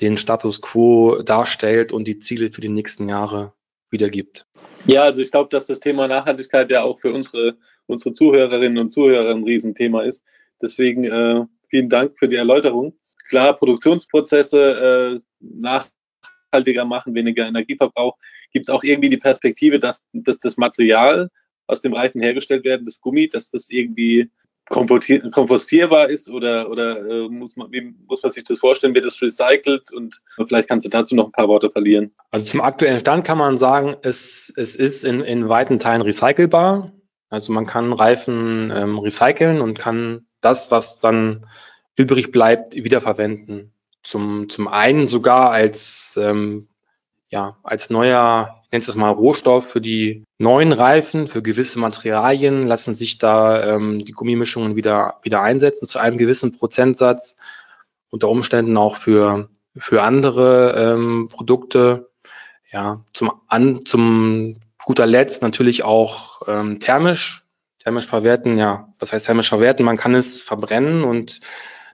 den Status quo darstellt und die Ziele für die nächsten Jahre wiedergibt. Ja, also ich glaube, dass das Thema Nachhaltigkeit ja auch für unsere, unsere Zuhörerinnen und Zuhörer ein Riesenthema ist. Deswegen äh, vielen Dank für die Erläuterung. Klar, Produktionsprozesse äh, nachhaltiger machen, weniger Energieverbrauch. Gibt es auch irgendwie die Perspektive, dass, dass das Material, aus dem Reifen hergestellt werden, das Gummi, dass das irgendwie kompostierbar ist oder, oder äh, muss, man, wie muss man sich das vorstellen? Wird das recycelt? Und vielleicht kannst du dazu noch ein paar Worte verlieren. Also zum aktuellen Stand kann man sagen, es, es ist in, in weiten Teilen recycelbar. Also man kann Reifen ähm, recyceln und kann das, was dann übrig bleibt, wiederverwenden. Zum, zum einen sogar als, ähm, ja, als neuer nenne es mal Rohstoff für die neuen Reifen, für gewisse Materialien lassen sich da ähm, die Gummimischungen wieder, wieder einsetzen zu einem gewissen Prozentsatz, unter Umständen auch für, für andere ähm, Produkte. Ja, zum, an, zum guter Letzt natürlich auch ähm, thermisch, thermisch verwerten. Ja, was heißt thermisch verwerten? Man kann es verbrennen und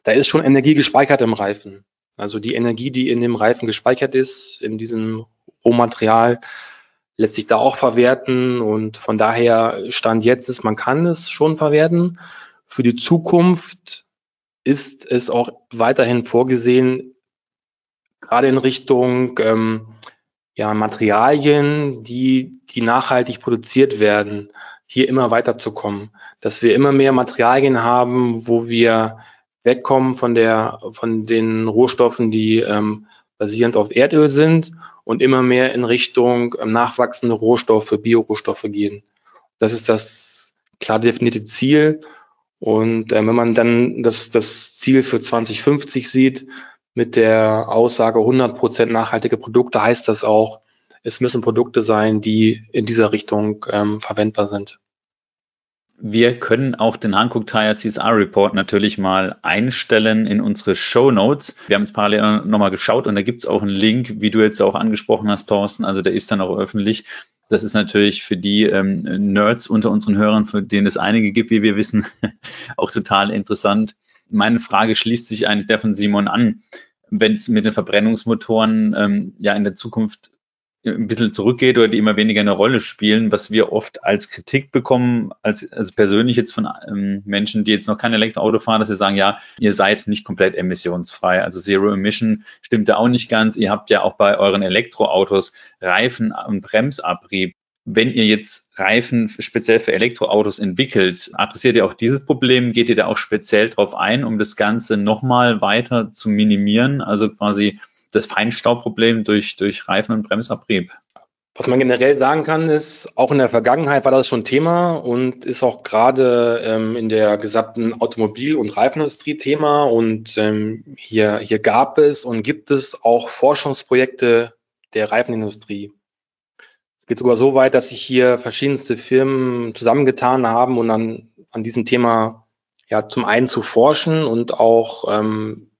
da ist schon Energie gespeichert im Reifen. Also die Energie, die in dem Reifen gespeichert ist, in diesem Rohmaterial, lässt sich da auch verwerten und von daher Stand jetzt ist, man kann es schon verwerten. Für die Zukunft ist es auch weiterhin vorgesehen, gerade in Richtung ähm, ja, Materialien, die, die nachhaltig produziert werden, hier immer weiterzukommen. Dass wir immer mehr Materialien haben, wo wir wegkommen von der, von den Rohstoffen, die ähm, basierend auf Erdöl sind und immer mehr in Richtung ähm, nachwachsende Rohstoffe, Biorohstoffe gehen. Das ist das klar definierte Ziel. Und äh, wenn man dann das, das Ziel für 2050 sieht, mit der Aussage 100 Prozent nachhaltige Produkte, heißt das auch, es müssen Produkte sein, die in dieser Richtung ähm, verwendbar sind. Wir können auch den Hankook Tire CSR Report natürlich mal einstellen in unsere Show Notes. Wir haben es parallel nochmal geschaut und da gibt es auch einen Link, wie du jetzt auch angesprochen hast, Thorsten. Also der ist dann auch öffentlich. Das ist natürlich für die ähm, Nerds unter unseren Hörern, für denen es einige gibt, wie wir wissen, auch total interessant. Meine Frage schließt sich eigentlich der von Simon an. Wenn es mit den Verbrennungsmotoren ähm, ja in der Zukunft ein bisschen zurückgeht oder die immer weniger eine Rolle spielen, was wir oft als Kritik bekommen, als, also persönlich jetzt von ähm, Menschen, die jetzt noch kein Elektroauto fahren, dass sie sagen, ja, ihr seid nicht komplett emissionsfrei. Also Zero Emission stimmt da auch nicht ganz. Ihr habt ja auch bei euren Elektroautos Reifen und Bremsabrieb. wenn ihr jetzt Reifen speziell für Elektroautos entwickelt, adressiert ihr auch dieses Problem? Geht ihr da auch speziell drauf ein, um das Ganze nochmal weiter zu minimieren? Also quasi das Feinstaubproblem durch, durch Reifen- und Bremsabrieb? Was man generell sagen kann, ist, auch in der Vergangenheit war das schon Thema und ist auch gerade ähm, in der gesamten Automobil- und Reifenindustrie Thema. Und ähm, hier, hier gab es und gibt es auch Forschungsprojekte der Reifenindustrie. Es geht sogar so weit, dass sich hier verschiedenste Firmen zusammengetan haben und an, an diesem Thema ja zum einen zu forschen und auch ähm,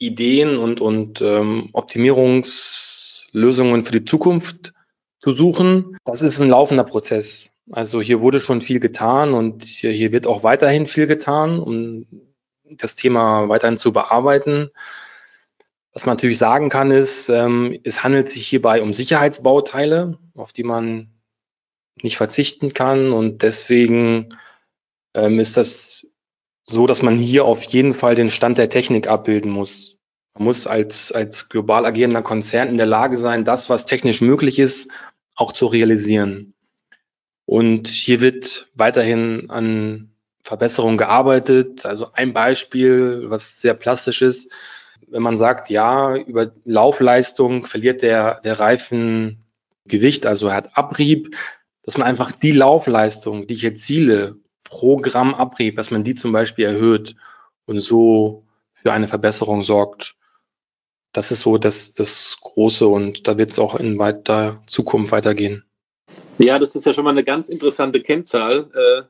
Ideen und, und ähm, Optimierungslösungen für die Zukunft zu suchen. Das ist ein laufender Prozess. Also hier wurde schon viel getan und hier, hier wird auch weiterhin viel getan, um das Thema weiterhin zu bearbeiten. Was man natürlich sagen kann, ist, ähm, es handelt sich hierbei um Sicherheitsbauteile, auf die man nicht verzichten kann. Und deswegen ähm, ist das so, dass man hier auf jeden Fall den Stand der Technik abbilden muss. Man muss als, als global agierender Konzern in der Lage sein, das, was technisch möglich ist, auch zu realisieren. Und hier wird weiterhin an Verbesserungen gearbeitet. Also ein Beispiel, was sehr plastisch ist, wenn man sagt, ja, über Laufleistung verliert der, der Reifen Gewicht, also er hat Abrieb, dass man einfach die Laufleistung, die ich erziele, pro dass man die zum Beispiel erhöht und so für eine Verbesserung sorgt. Das ist so das, das Große und da wird es auch in weiter Zukunft weitergehen. Ja, das ist ja schon mal eine ganz interessante Kennzahl. Äh,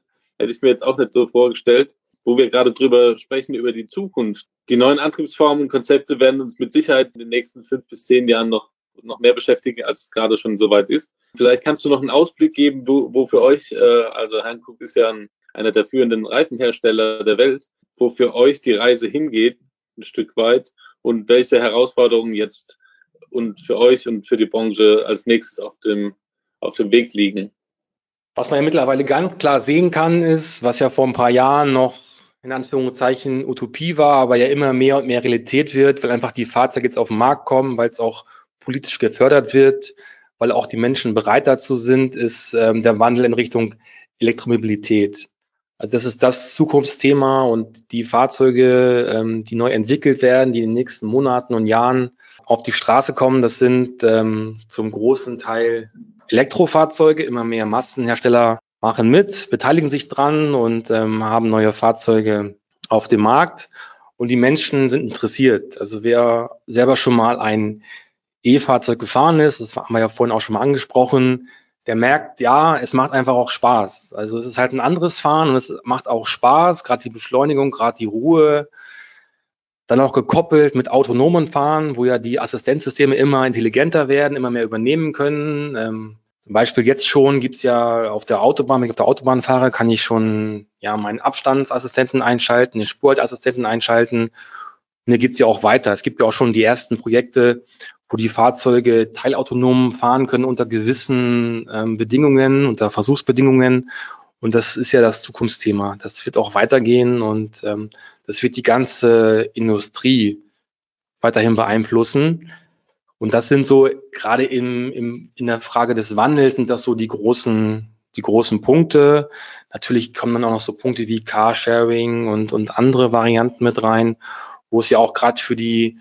hätte ich mir jetzt auch nicht so vorgestellt wo wir gerade drüber sprechen, über die Zukunft. Die neuen Antriebsformen und Konzepte werden uns mit Sicherheit in den nächsten fünf bis zehn Jahren noch, noch mehr beschäftigen, als es gerade schon soweit ist. Vielleicht kannst du noch einen Ausblick geben, wo, wo für euch, äh, also Hankook ist ja ein, einer der führenden Reifenhersteller der Welt, wo für euch die Reise hingeht, ein Stück weit, und welche Herausforderungen jetzt und für euch und für die Branche als nächstes auf dem, auf dem Weg liegen. Was man ja mittlerweile ganz klar sehen kann, ist, was ja vor ein paar Jahren noch in Anführungszeichen Utopie war, aber ja immer mehr und mehr Realität wird, weil einfach die Fahrzeuge jetzt auf den Markt kommen, weil es auch politisch gefördert wird, weil auch die Menschen bereit dazu sind, ist ähm, der Wandel in Richtung Elektromobilität. Also das ist das Zukunftsthema und die Fahrzeuge, ähm, die neu entwickelt werden, die in den nächsten Monaten und Jahren auf die Straße kommen, das sind ähm, zum großen Teil Elektrofahrzeuge. Immer mehr Massenhersteller machen mit, beteiligen sich dran und ähm, haben neue Fahrzeuge auf dem Markt. Und die Menschen sind interessiert. Also wer selber schon mal ein E-Fahrzeug gefahren ist, das haben wir ja vorhin auch schon mal angesprochen, der merkt, ja, es macht einfach auch Spaß. Also es ist halt ein anderes Fahren und es macht auch Spaß, gerade die Beschleunigung, gerade die Ruhe. Dann auch gekoppelt mit autonomen Fahren, wo ja die Assistenzsysteme immer intelligenter werden, immer mehr übernehmen können. Ähm, zum Beispiel jetzt schon gibt's ja auf der Autobahn, wenn ich auf der Autobahn fahre, kann ich schon ja meinen Abstandsassistenten einschalten, den Spurhaltassistenten einschalten. Und hier geht's ja auch weiter. Es gibt ja auch schon die ersten Projekte, wo die Fahrzeuge teilautonom fahren können unter gewissen ähm, Bedingungen, unter Versuchsbedingungen. Und das ist ja das Zukunftsthema. Das wird auch weitergehen und ähm, das wird die ganze Industrie weiterhin beeinflussen. Und das sind so, gerade im, im, in der Frage des Wandels sind das so die großen, die großen Punkte. Natürlich kommen dann auch noch so Punkte wie Carsharing und, und andere Varianten mit rein, wo es ja auch gerade für die,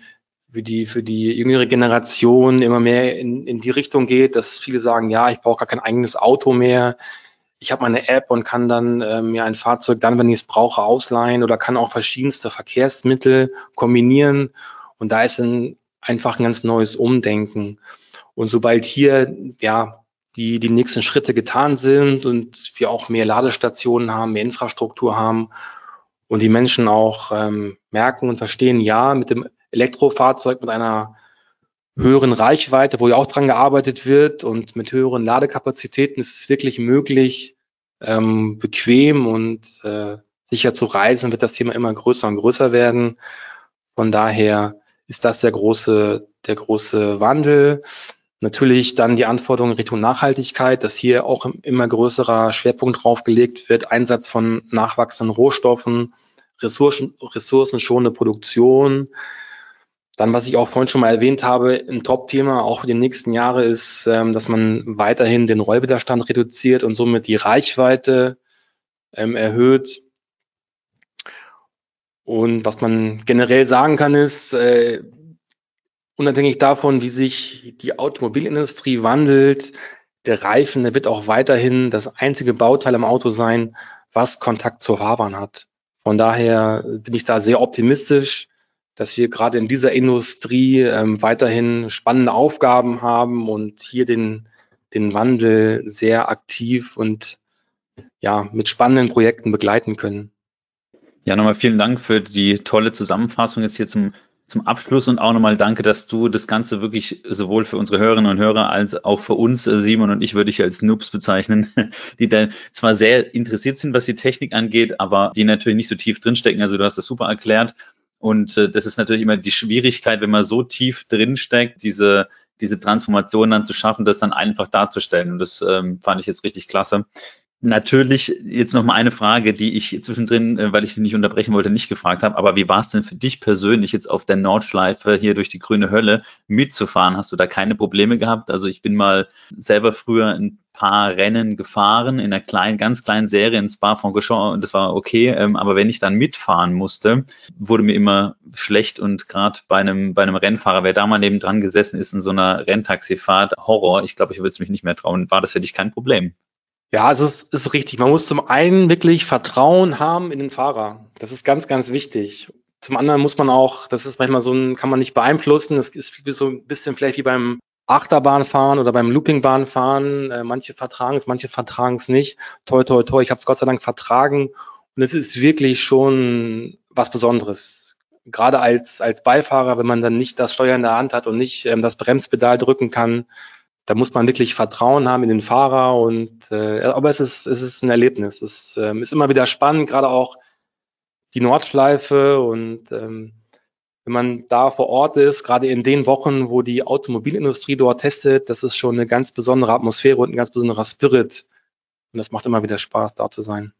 für die, für die jüngere Generation immer mehr in, in die Richtung geht, dass viele sagen, ja, ich brauche gar kein eigenes Auto mehr. Ich habe meine App und kann dann äh, mir ein Fahrzeug dann, wenn ich es brauche, ausleihen oder kann auch verschiedenste Verkehrsmittel kombinieren. Und da ist ein einfach ein ganz neues Umdenken. Und sobald hier ja die, die nächsten Schritte getan sind und wir auch mehr Ladestationen haben, mehr Infrastruktur haben und die Menschen auch ähm, merken und verstehen, ja, mit dem Elektrofahrzeug mit einer höheren Reichweite, wo ja auch dran gearbeitet wird und mit höheren Ladekapazitäten ist es wirklich möglich, ähm, bequem und äh, sicher zu reisen, wird das Thema immer größer und größer werden. Von daher ist das der große, der große Wandel. Natürlich dann die Anforderungen Richtung Nachhaltigkeit, dass hier auch immer größerer Schwerpunkt drauf gelegt wird, Einsatz von nachwachsenden Rohstoffen, Ressourcen, ressourcenschonende Produktion. Dann, was ich auch vorhin schon mal erwähnt habe, ein Top-Thema auch für die nächsten Jahre ist, ähm, dass man weiterhin den Rollwiderstand reduziert und somit die Reichweite ähm, erhöht. Und was man generell sagen kann, ist, äh, unabhängig davon, wie sich die Automobilindustrie wandelt, der Reifen, der wird auch weiterhin das einzige Bauteil im Auto sein, was Kontakt zur Fahrbahn hat. Von daher bin ich da sehr optimistisch, dass wir gerade in dieser Industrie ähm, weiterhin spannende Aufgaben haben und hier den, den Wandel sehr aktiv und ja, mit spannenden Projekten begleiten können. Ja, nochmal vielen Dank für die tolle Zusammenfassung jetzt hier zum zum Abschluss und auch nochmal danke, dass du das Ganze wirklich sowohl für unsere Hörerinnen und Hörer als auch für uns, äh, Simon und ich würde ich als Noobs bezeichnen, die da zwar sehr interessiert sind, was die Technik angeht, aber die natürlich nicht so tief drinstecken. Also du hast das super erklärt. Und äh, das ist natürlich immer die Schwierigkeit, wenn man so tief drinsteckt, diese, diese Transformation dann zu schaffen, das dann einfach darzustellen. Und das ähm, fand ich jetzt richtig klasse. Natürlich jetzt noch mal eine Frage, die ich zwischendrin, äh, weil ich sie nicht unterbrechen wollte, nicht gefragt habe. Aber wie war es denn für dich persönlich jetzt auf der Nordschleife hier durch die grüne Hölle mitzufahren? Hast du da keine Probleme gehabt? Also ich bin mal selber früher ein paar Rennen gefahren in einer kleinen, ganz kleinen Serie in Spa-Francorchamps und das war okay. Ähm, aber wenn ich dann mitfahren musste, wurde mir immer schlecht und gerade bei einem bei einem Rennfahrer, wer da mal neben dran gesessen ist in so einer Renntaxifahrt, Horror. Ich glaube, ich würde es mich nicht mehr trauen. War das für dich kein Problem? Ja, also es ist richtig. Man muss zum einen wirklich Vertrauen haben in den Fahrer. Das ist ganz, ganz wichtig. Zum anderen muss man auch, das ist manchmal so ein, kann man nicht beeinflussen. Das ist so ein bisschen vielleicht wie beim Achterbahnfahren oder beim Loopingbahnfahren. Äh, manche vertragen es, manche vertragen es nicht. Toi, toi, toi. Ich habe es Gott sei Dank vertragen. Und es ist wirklich schon was Besonderes. Gerade als, als Beifahrer, wenn man dann nicht das Steuer in der Hand hat und nicht ähm, das Bremspedal drücken kann, da muss man wirklich Vertrauen haben in den Fahrer und äh, aber es ist, es ist ein Erlebnis. Es ähm, ist immer wieder spannend, gerade auch die Nordschleife und ähm, wenn man da vor Ort ist, gerade in den Wochen, wo die Automobilindustrie dort testet, das ist schon eine ganz besondere Atmosphäre und ein ganz besonderer Spirit. Und das macht immer wieder Spaß, da zu sein.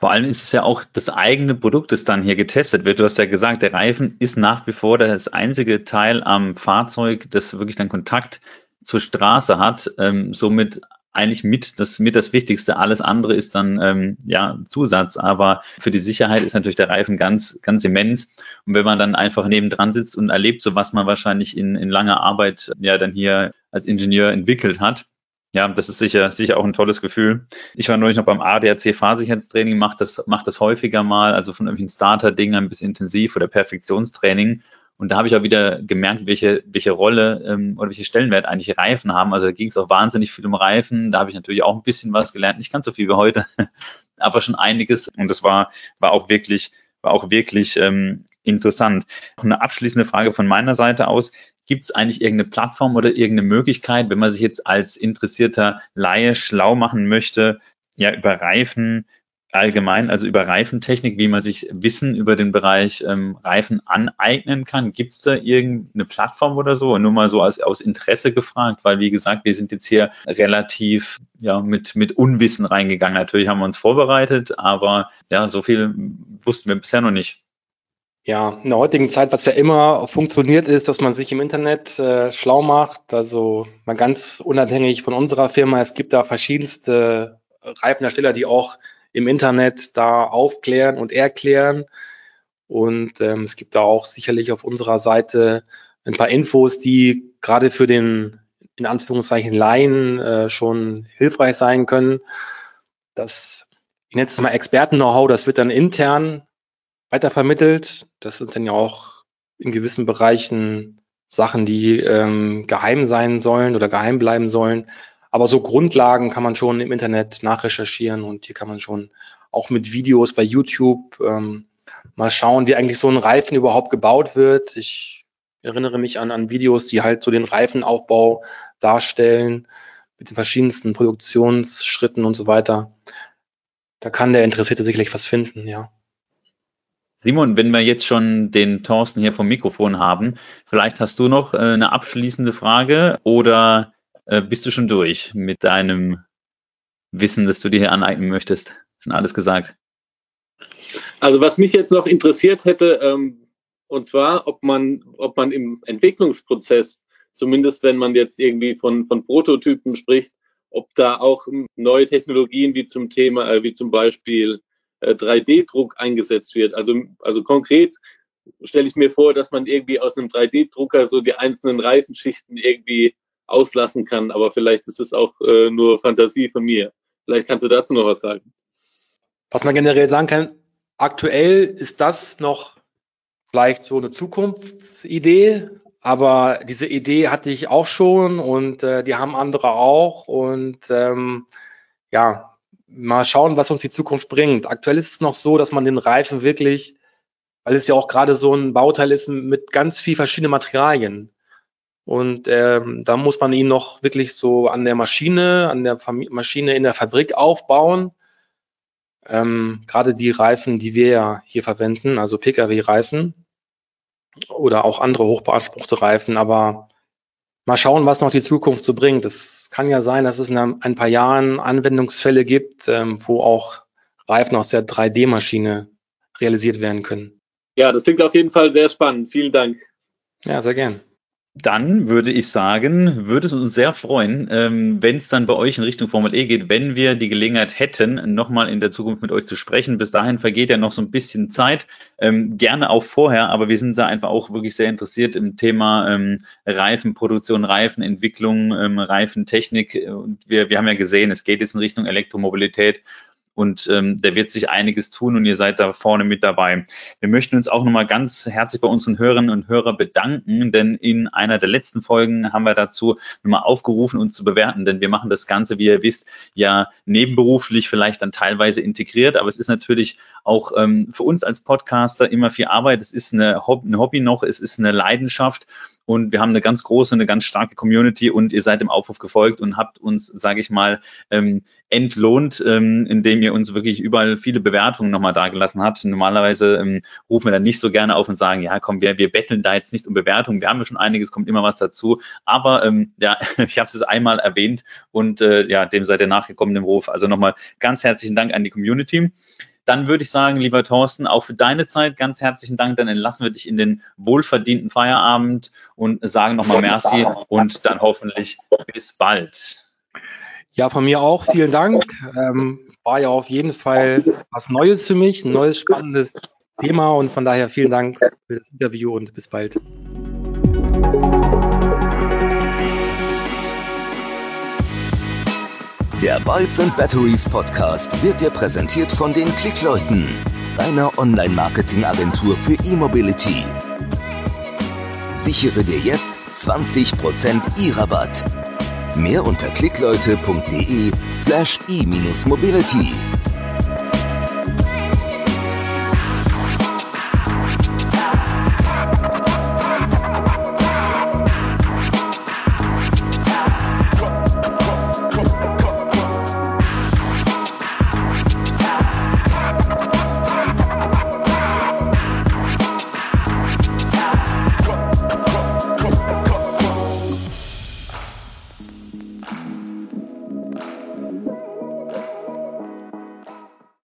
Vor allem ist es ja auch das eigene Produkt, das dann hier getestet wird. Du hast ja gesagt, der Reifen ist nach wie vor das einzige Teil am Fahrzeug, das wirklich dann Kontakt zur Straße hat. Ähm, somit eigentlich mit das, mit das Wichtigste. Alles andere ist dann ähm, ja Zusatz, aber für die Sicherheit ist natürlich der Reifen ganz, ganz immens. Und wenn man dann einfach nebendran sitzt und erlebt, so was man wahrscheinlich in, in langer Arbeit ja dann hier als Ingenieur entwickelt hat, ja, das ist sicher, sicher auch ein tolles Gefühl. Ich war neulich noch beim ADAC Fahrsicherheitstraining, mache das, mach das häufiger mal, also von irgendwelchen Starter-Dingern bis intensiv oder Perfektionstraining. Und da habe ich auch wieder gemerkt, welche, welche Rolle ähm, oder welche Stellenwert eigentlich Reifen haben. Also da ging es auch wahnsinnig viel um Reifen. Da habe ich natürlich auch ein bisschen was gelernt. Nicht ganz so viel wie heute, aber schon einiges. Und das war, war auch wirklich, war auch wirklich ähm, interessant. Eine abschließende Frage von meiner Seite aus. Gibt es eigentlich irgendeine Plattform oder irgendeine Möglichkeit, wenn man sich jetzt als interessierter Laie schlau machen möchte, ja, über Reifen allgemein, also über Reifentechnik, wie man sich Wissen über den Bereich ähm, Reifen aneignen kann? Gibt es da irgendeine Plattform oder so? Nur mal so als, aus Interesse gefragt, weil wie gesagt, wir sind jetzt hier relativ ja, mit, mit Unwissen reingegangen. Natürlich haben wir uns vorbereitet, aber ja, so viel wussten wir bisher noch nicht. Ja, in der heutigen Zeit, was ja immer funktioniert, ist, dass man sich im Internet äh, schlau macht. Also mal ganz unabhängig von unserer Firma. Es gibt da verschiedenste Reifenhersteller, die auch im Internet da aufklären und erklären. Und ähm, es gibt da auch sicherlich auf unserer Seite ein paar Infos, die gerade für den in Anführungszeichen Laien äh, schon hilfreich sein können. Das, ich nenne es mal Experten-Know-how, das wird dann intern weitervermittelt. Das sind dann ja auch in gewissen Bereichen Sachen, die ähm, geheim sein sollen oder geheim bleiben sollen. Aber so Grundlagen kann man schon im Internet nachrecherchieren und hier kann man schon auch mit Videos bei YouTube ähm, mal schauen, wie eigentlich so ein Reifen überhaupt gebaut wird. Ich erinnere mich an, an Videos, die halt so den Reifenaufbau darstellen mit den verschiedensten Produktionsschritten und so weiter. Da kann der Interessierte sicherlich was finden, ja. Simon, wenn wir jetzt schon den Thorsten hier vom Mikrofon haben, vielleicht hast du noch äh, eine abschließende Frage oder äh, bist du schon durch mit deinem Wissen, das du dir hier aneignen möchtest? Schon alles gesagt. Also was mich jetzt noch interessiert hätte, ähm, Und zwar, ob man, ob man im Entwicklungsprozess, zumindest wenn man jetzt irgendwie von, von Prototypen spricht, ob da auch neue Technologien wie zum Thema, äh, wie zum Beispiel äh, 3D-Druck eingesetzt wird. Also, also konkret stelle ich mir vor, dass man irgendwie aus einem 3D-Drucker so die einzelnen Reifenschichten irgendwie auslassen kann. Aber vielleicht ist es auch äh, nur Fantasie von mir. Vielleicht kannst du dazu noch was sagen. Was man generell sagen kann, aktuell ist das noch vielleicht so eine Zukunftsidee, aber diese Idee hatte ich auch schon und äh, die haben andere auch und ähm, ja, mal schauen, was uns die Zukunft bringt. Aktuell ist es noch so, dass man den Reifen wirklich, weil es ja auch gerade so ein Bauteil ist mit ganz viel verschiedenen Materialien. Und ähm, da muss man ihn noch wirklich so an der Maschine, an der Fam Maschine in der Fabrik aufbauen. Ähm, Gerade die Reifen, die wir ja hier verwenden, also Pkw-Reifen oder auch andere hochbeanspruchte Reifen, aber mal schauen, was noch die Zukunft so bringt. Es kann ja sein, dass es in ein paar Jahren Anwendungsfälle gibt, ähm, wo auch Reifen aus der 3D-Maschine realisiert werden können. Ja, das klingt auf jeden Fall sehr spannend. Vielen Dank. Ja, sehr gern. Dann würde ich sagen, würde es uns sehr freuen, ähm, wenn es dann bei euch in Richtung Formel E geht, wenn wir die Gelegenheit hätten, nochmal in der Zukunft mit euch zu sprechen. Bis dahin vergeht ja noch so ein bisschen Zeit, ähm, gerne auch vorher, aber wir sind da einfach auch wirklich sehr interessiert im Thema ähm, Reifenproduktion, Reifenentwicklung, Reifentechnik. Und wir, wir haben ja gesehen, es geht jetzt in Richtung Elektromobilität und ähm, da wird sich einiges tun und ihr seid da vorne mit dabei. Wir möchten uns auch nochmal ganz herzlich bei unseren Hörerinnen und Hörern bedanken, denn in einer der letzten Folgen haben wir dazu nochmal aufgerufen, uns zu bewerten, denn wir machen das Ganze, wie ihr wisst, ja nebenberuflich vielleicht dann teilweise integriert, aber es ist natürlich auch ähm, für uns als Podcaster immer viel Arbeit. Es ist eine, Hob ein Hobby noch, es ist eine Leidenschaft und wir haben eine ganz große, eine ganz starke Community und ihr seid dem Aufruf gefolgt und habt uns, sage ich mal, ähm, entlohnt, ähm, indem ihr uns wirklich überall viele Bewertungen nochmal dagelassen habt. Normalerweise ähm, rufen wir dann nicht so gerne auf und sagen, ja komm, wir, wir betteln da jetzt nicht um Bewertungen, wir haben ja schon einiges, kommt immer was dazu. Aber ähm, ja, ich habe es einmal erwähnt und äh, ja, dem seid ihr nachgekommen, dem Ruf. Also nochmal ganz herzlichen Dank an die Community. Dann würde ich sagen, lieber Thorsten, auch für deine Zeit ganz herzlichen Dank. Dann entlassen wir dich in den wohlverdienten Feierabend und sagen nochmal Merci und dann hoffentlich bis bald. Ja, von mir auch vielen Dank. Ähm, war ja auf jeden Fall was Neues für mich, ein neues spannendes Thema und von daher vielen Dank für das Interview und bis bald. Der Bytes and Batteries Podcast wird dir präsentiert von den Klickleuten, deiner Online-Marketing-Agentur für E-Mobility. Sichere dir jetzt 20% E-Rabatt. Mehr unter klickleute.de slash e-mobility.